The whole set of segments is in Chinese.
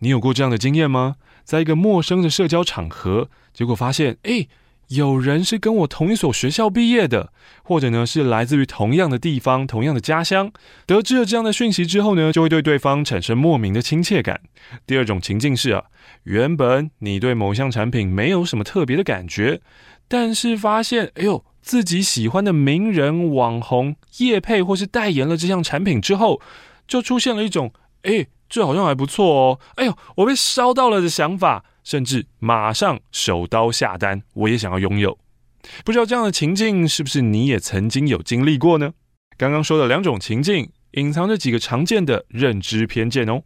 你有过这样的经验吗？在一个陌生的社交场合，结果发现，诶，有人是跟我同一所学校毕业的，或者呢是来自于同样的地方、同样的家乡。得知了这样的讯息之后呢，就会对对方产生莫名的亲切感。第二种情境是啊，原本你对某项产品没有什么特别的感觉，但是发现，哎呦，自己喜欢的名人、网红业配或是代言了这项产品之后，就出现了一种，诶。这好像还不错哦！哎呦，我被烧到了的想法，甚至马上手刀下单，我也想要拥有。不知道这样的情境是不是你也曾经有经历过呢？刚刚说的两种情境，隐藏着几个常见的认知偏见哦。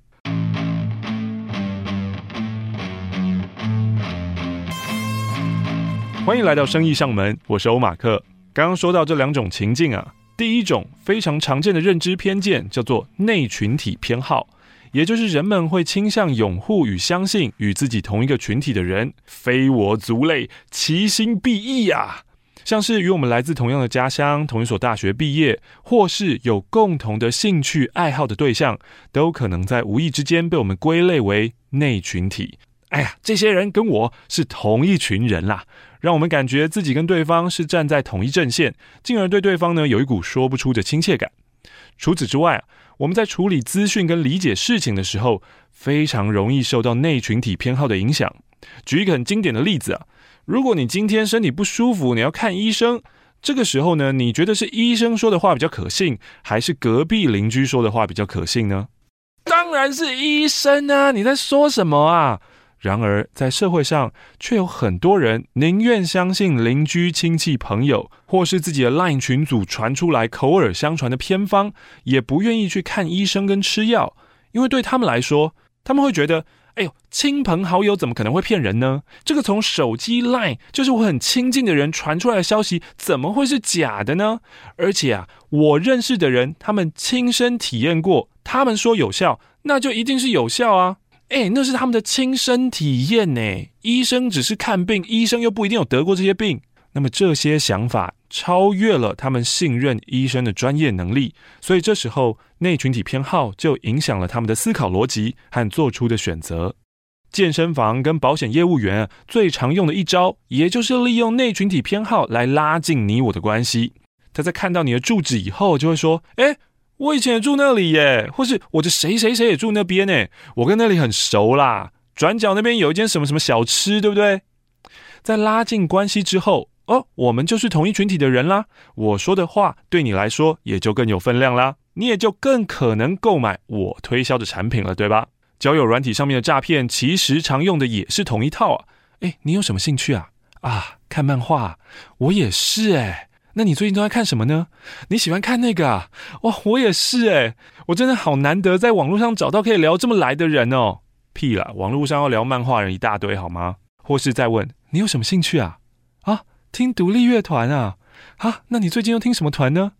欢迎来到生意上门，我是欧马克。刚刚说到这两种情境啊，第一种非常常见的认知偏见叫做内群体偏好。也就是人们会倾向拥护与相信与自己同一个群体的人，非我族类，其心必异呀。像是与我们来自同样的家乡、同一所大学毕业，或是有共同的兴趣爱好的对象，都可能在无意之间被我们归类为内群体。哎呀，这些人跟我是同一群人啦，让我们感觉自己跟对方是站在同一阵线，进而对对方呢有一股说不出的亲切感。除此之外啊，我们在处理资讯跟理解事情的时候，非常容易受到内群体偏好的影响。举一个很经典的例子啊，如果你今天身体不舒服，你要看医生，这个时候呢，你觉得是医生说的话比较可信，还是隔壁邻居说的话比较可信呢？当然是医生啊！你在说什么啊？然而，在社会上，却有很多人宁愿相信邻居、亲戚、朋友，或是自己的 LINE 群组传出来口耳相传的偏方，也不愿意去看医生跟吃药，因为对他们来说，他们会觉得，哎呦，亲朋好友怎么可能会骗人呢？这个从手机 LINE 就是我很亲近的人传出来的消息，怎么会是假的呢？而且啊，我认识的人，他们亲身体验过，他们说有效，那就一定是有效啊。哎，那是他们的亲身体验呢。医生只是看病，医生又不一定有得过这些病。那么这些想法超越了他们信任医生的专业能力，所以这时候内群体偏好就影响了他们的思考逻辑和做出的选择。健身房跟保险业务员最常用的一招，也就是利用内群体偏好来拉近你我的关系。他在看到你的住址以后，就会说：“哎。”我以前也住那里耶，或是我的谁谁谁也住那边呢，我跟那里很熟啦。转角那边有一间什么什么小吃，对不对？在拉近关系之后，哦，我们就是同一群体的人啦。我说的话对你来说也就更有分量啦，你也就更可能购买我推销的产品了，对吧？交友软体上面的诈骗其实常用的也是同一套啊。诶，你有什么兴趣啊？啊，看漫画，我也是诶。那你最近都在看什么呢？你喜欢看那个啊？哇，我也是诶，我真的好难得在网络上找到可以聊这么来的人哦。屁啦，网络上要聊漫画人一大堆好吗？或是再问你有什么兴趣啊？啊，听独立乐团啊？啊，那你最近又听什么团呢？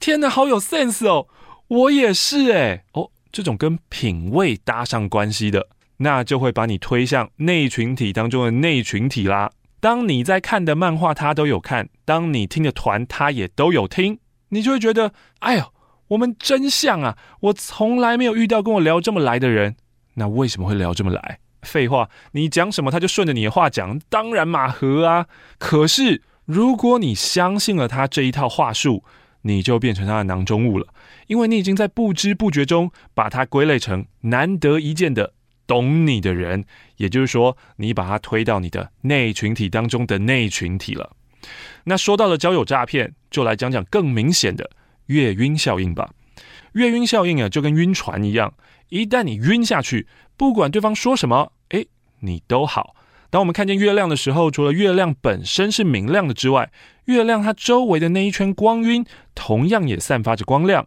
天哪，好有 sense 哦！我也是诶。哦，这种跟品味搭上关系的，那就会把你推向内群体当中的内群体啦。当你在看的漫画，他都有看；当你听的团，他也都有听，你就会觉得，哎呦，我们真像啊！我从来没有遇到跟我聊这么来的人，那为什么会聊这么来？废话，你讲什么他就顺着你的话讲，当然马和啊。可是如果你相信了他这一套话术，你就变成他的囊中物了，因为你已经在不知不觉中把他归类成难得一见的。懂你的人，也就是说，你把他推到你的内群体当中的内群体了。那说到了交友诈骗，就来讲讲更明显的月晕效应吧。月晕效应啊，就跟晕船一样，一旦你晕下去，不管对方说什么，诶，你都好。当我们看见月亮的时候，除了月亮本身是明亮的之外，月亮它周围的那一圈光晕，同样也散发着光亮。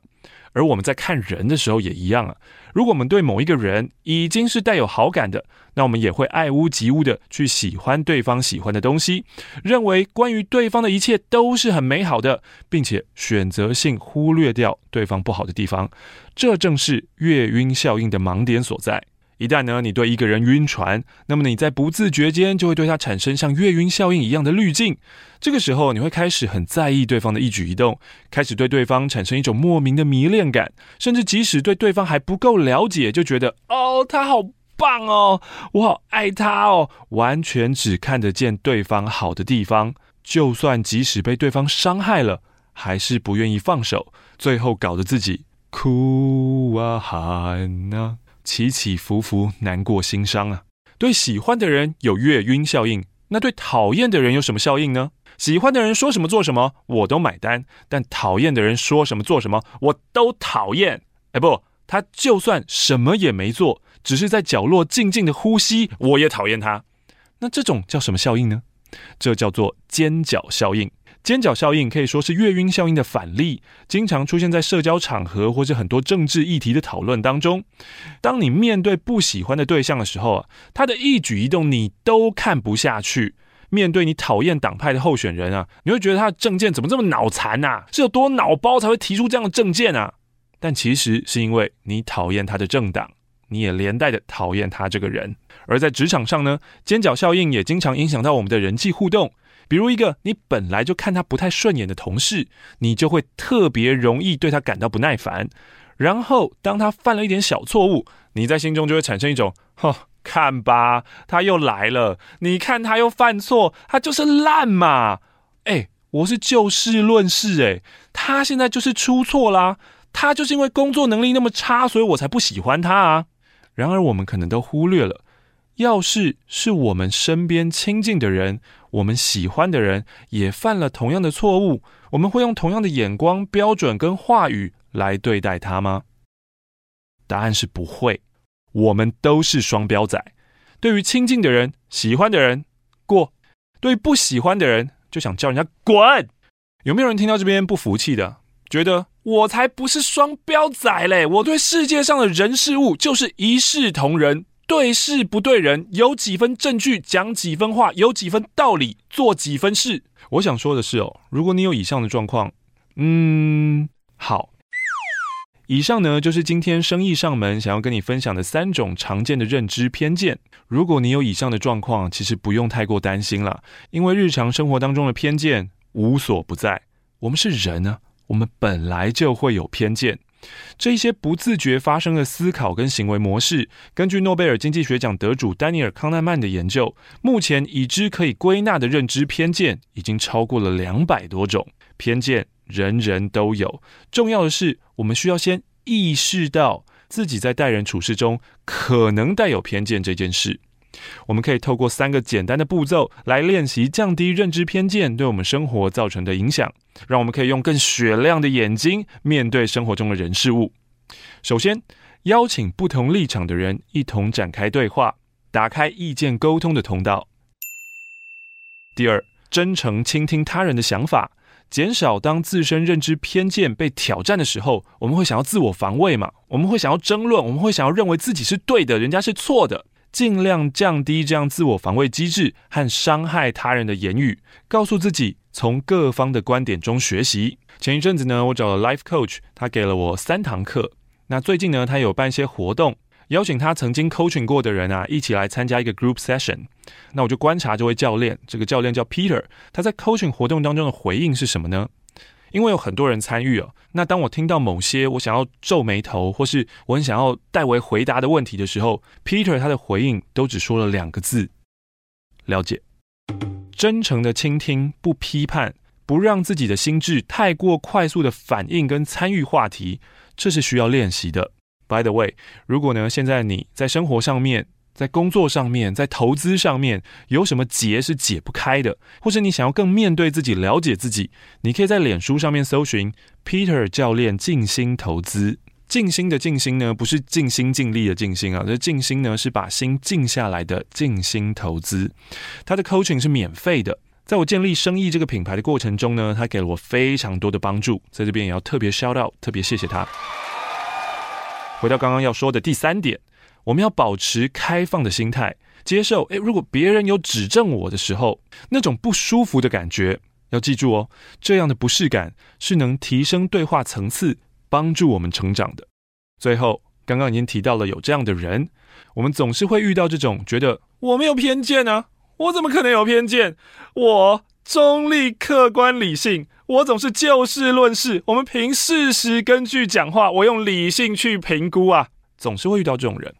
而我们在看人的时候也一样啊。如果我们对某一个人已经是带有好感的，那我们也会爱屋及乌的去喜欢对方喜欢的东西，认为关于对方的一切都是很美好的，并且选择性忽略掉对方不好的地方。这正是月晕效应的盲点所在。一旦呢，你对一个人晕船，那么你在不自觉间就会对他产生像月晕效应一样的滤镜。这个时候，你会开始很在意对方的一举一动，开始对对方产生一种莫名的迷恋感，甚至即使对对方还不够了解，就觉得哦，他好棒哦，我好爱他哦，完全只看得见对方好的地方，就算即使被对方伤害了，还是不愿意放手，最后搞得自己哭啊喊啊，起起伏伏，难过心伤啊。对喜欢的人有月晕效应，那对讨厌的人有什么效应呢？喜欢的人说什么做什么，我都买单；但讨厌的人说什么做什么，我都讨厌。哎，不，他就算什么也没做，只是在角落静静的呼吸，我也讨厌他。那这种叫什么效应呢？这叫做尖角效应。尖角效应可以说是月晕效应的反例，经常出现在社交场合或者很多政治议题的讨论当中。当你面对不喜欢的对象的时候啊，他的一举一动你都看不下去。面对你讨厌党派的候选人啊，你会觉得他的政见怎么这么脑残啊？是有多脑包才会提出这样的政见啊？但其实是因为你讨厌他的政党，你也连带的讨厌他这个人。而在职场上呢，尖角效应也经常影响到我们的人际互动。比如一个你本来就看他不太顺眼的同事，你就会特别容易对他感到不耐烦。然后当他犯了一点小错误，你在心中就会产生一种“哼，看吧，他又来了。你看他又犯错，他就是烂嘛。”哎，我是就事论事，哎，他现在就是出错啦。他就是因为工作能力那么差，所以我才不喜欢他啊。然而我们可能都忽略了。要是是我们身边亲近的人，我们喜欢的人也犯了同样的错误，我们会用同样的眼光、标准跟话语来对待他吗？答案是不会。我们都是双标仔。对于亲近的人、喜欢的人过；对于不喜欢的人，就想叫人家滚。有没有人听到这边不服气的？觉得我才不是双标仔嘞！我对世界上的人事物就是一视同仁。对事不对人，有几分证据讲几分话，有几分道理做几分事。我想说的是哦，如果你有以上的状况，嗯，好。以上呢就是今天生意上门想要跟你分享的三种常见的认知偏见。如果你有以上的状况，其实不用太过担心了，因为日常生活当中的偏见无所不在。我们是人呢，我们本来就会有偏见。这些不自觉发生的思考跟行为模式，根据诺贝尔经济学奖得主丹尼尔·康奈曼的研究，目前已知可以归纳的认知偏见已经超过了两百多种。偏见人人都有，重要的是我们需要先意识到自己在待人处事中可能带有偏见这件事。我们可以透过三个简单的步骤来练习降低认知偏见对我们生活造成的影响，让我们可以用更雪亮的眼睛面对生活中的人事物。首先，邀请不同立场的人一同展开对话，打开意见沟通的通道。第二，真诚倾听他人的想法，减少当自身认知偏见被挑战的时候，我们会想要自我防卫嘛？我们会想要争论，我们会想要认为自己是对的，人家是错的。尽量降低这样自我防卫机制和伤害他人的言语，告诉自己从各方的观点中学习。前一阵子呢，我找了 Life Coach，他给了我三堂课。那最近呢，他有办一些活动，邀请他曾经 coaching 过的人啊，一起来参加一个 group session。那我就观察这位教练，这个教练叫 Peter，他在 coaching 活动当中的回应是什么呢？因为有很多人参与哦，那当我听到某些我想要皱眉头，或是我很想要代为回答的问题的时候，Peter 他的回应都只说了两个字：了解。真诚的倾听，不批判，不让自己的心智太过快速的反应跟参与话题，这是需要练习的。By the way，如果呢现在你在生活上面，在工作上面，在投资上面有什么结是解不开的，或是你想要更面对自己、了解自己，你可以在脸书上面搜寻 Peter 教练静心投资。静心的静心呢，不是尽心尽力的静心啊，这静心呢是把心静下来的静心投资。他的 coaching 是免费的，在我建立生意这个品牌的过程中呢，他给了我非常多的帮助，在这边也要特别 shout out，特别谢谢他。回到刚刚要说的第三点。我们要保持开放的心态，接受，诶，如果别人有指正我的时候，那种不舒服的感觉，要记住哦，这样的不适感是能提升对话层次，帮助我们成长的。最后，刚刚已经提到了有这样的人，我们总是会遇到这种觉得我没有偏见啊，我怎么可能有偏见？我中立、客观、理性，我总是就事论事，我们凭事实根据讲话，我用理性去评估啊，总是会遇到这种人。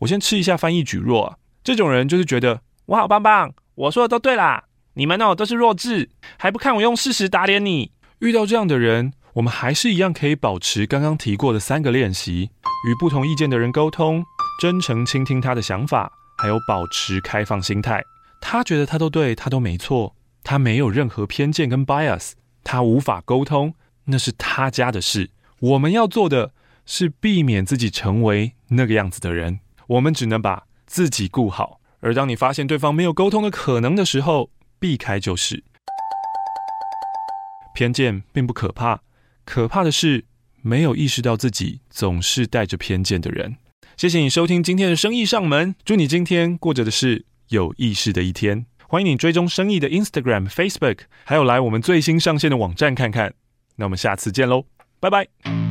我先吃一下翻译蒟蒻啊。这种人就是觉得我好棒棒，我说的都对啦，你们哦都是弱智，还不看我用事实打脸你。遇到这样的人，我们还是一样可以保持刚刚提过的三个练习：与不同意见的人沟通，真诚倾听他的想法，还有保持开放心态。他觉得他都对，他都没错，他没有任何偏见跟 bias，他无法沟通，那是他家的事。我们要做的是避免自己成为那个样子的人。我们只能把自己顾好。而当你发现对方没有沟通的可能的时候，避开就是。偏见并不可怕，可怕的是没有意识到自己总是带着偏见的人。谢谢你收听今天的生意上门，祝你今天过着的是有意识的一天。欢迎你追踪生意的 Instagram、Facebook，还有来我们最新上线的网站看看。那我们下次见喽，拜拜。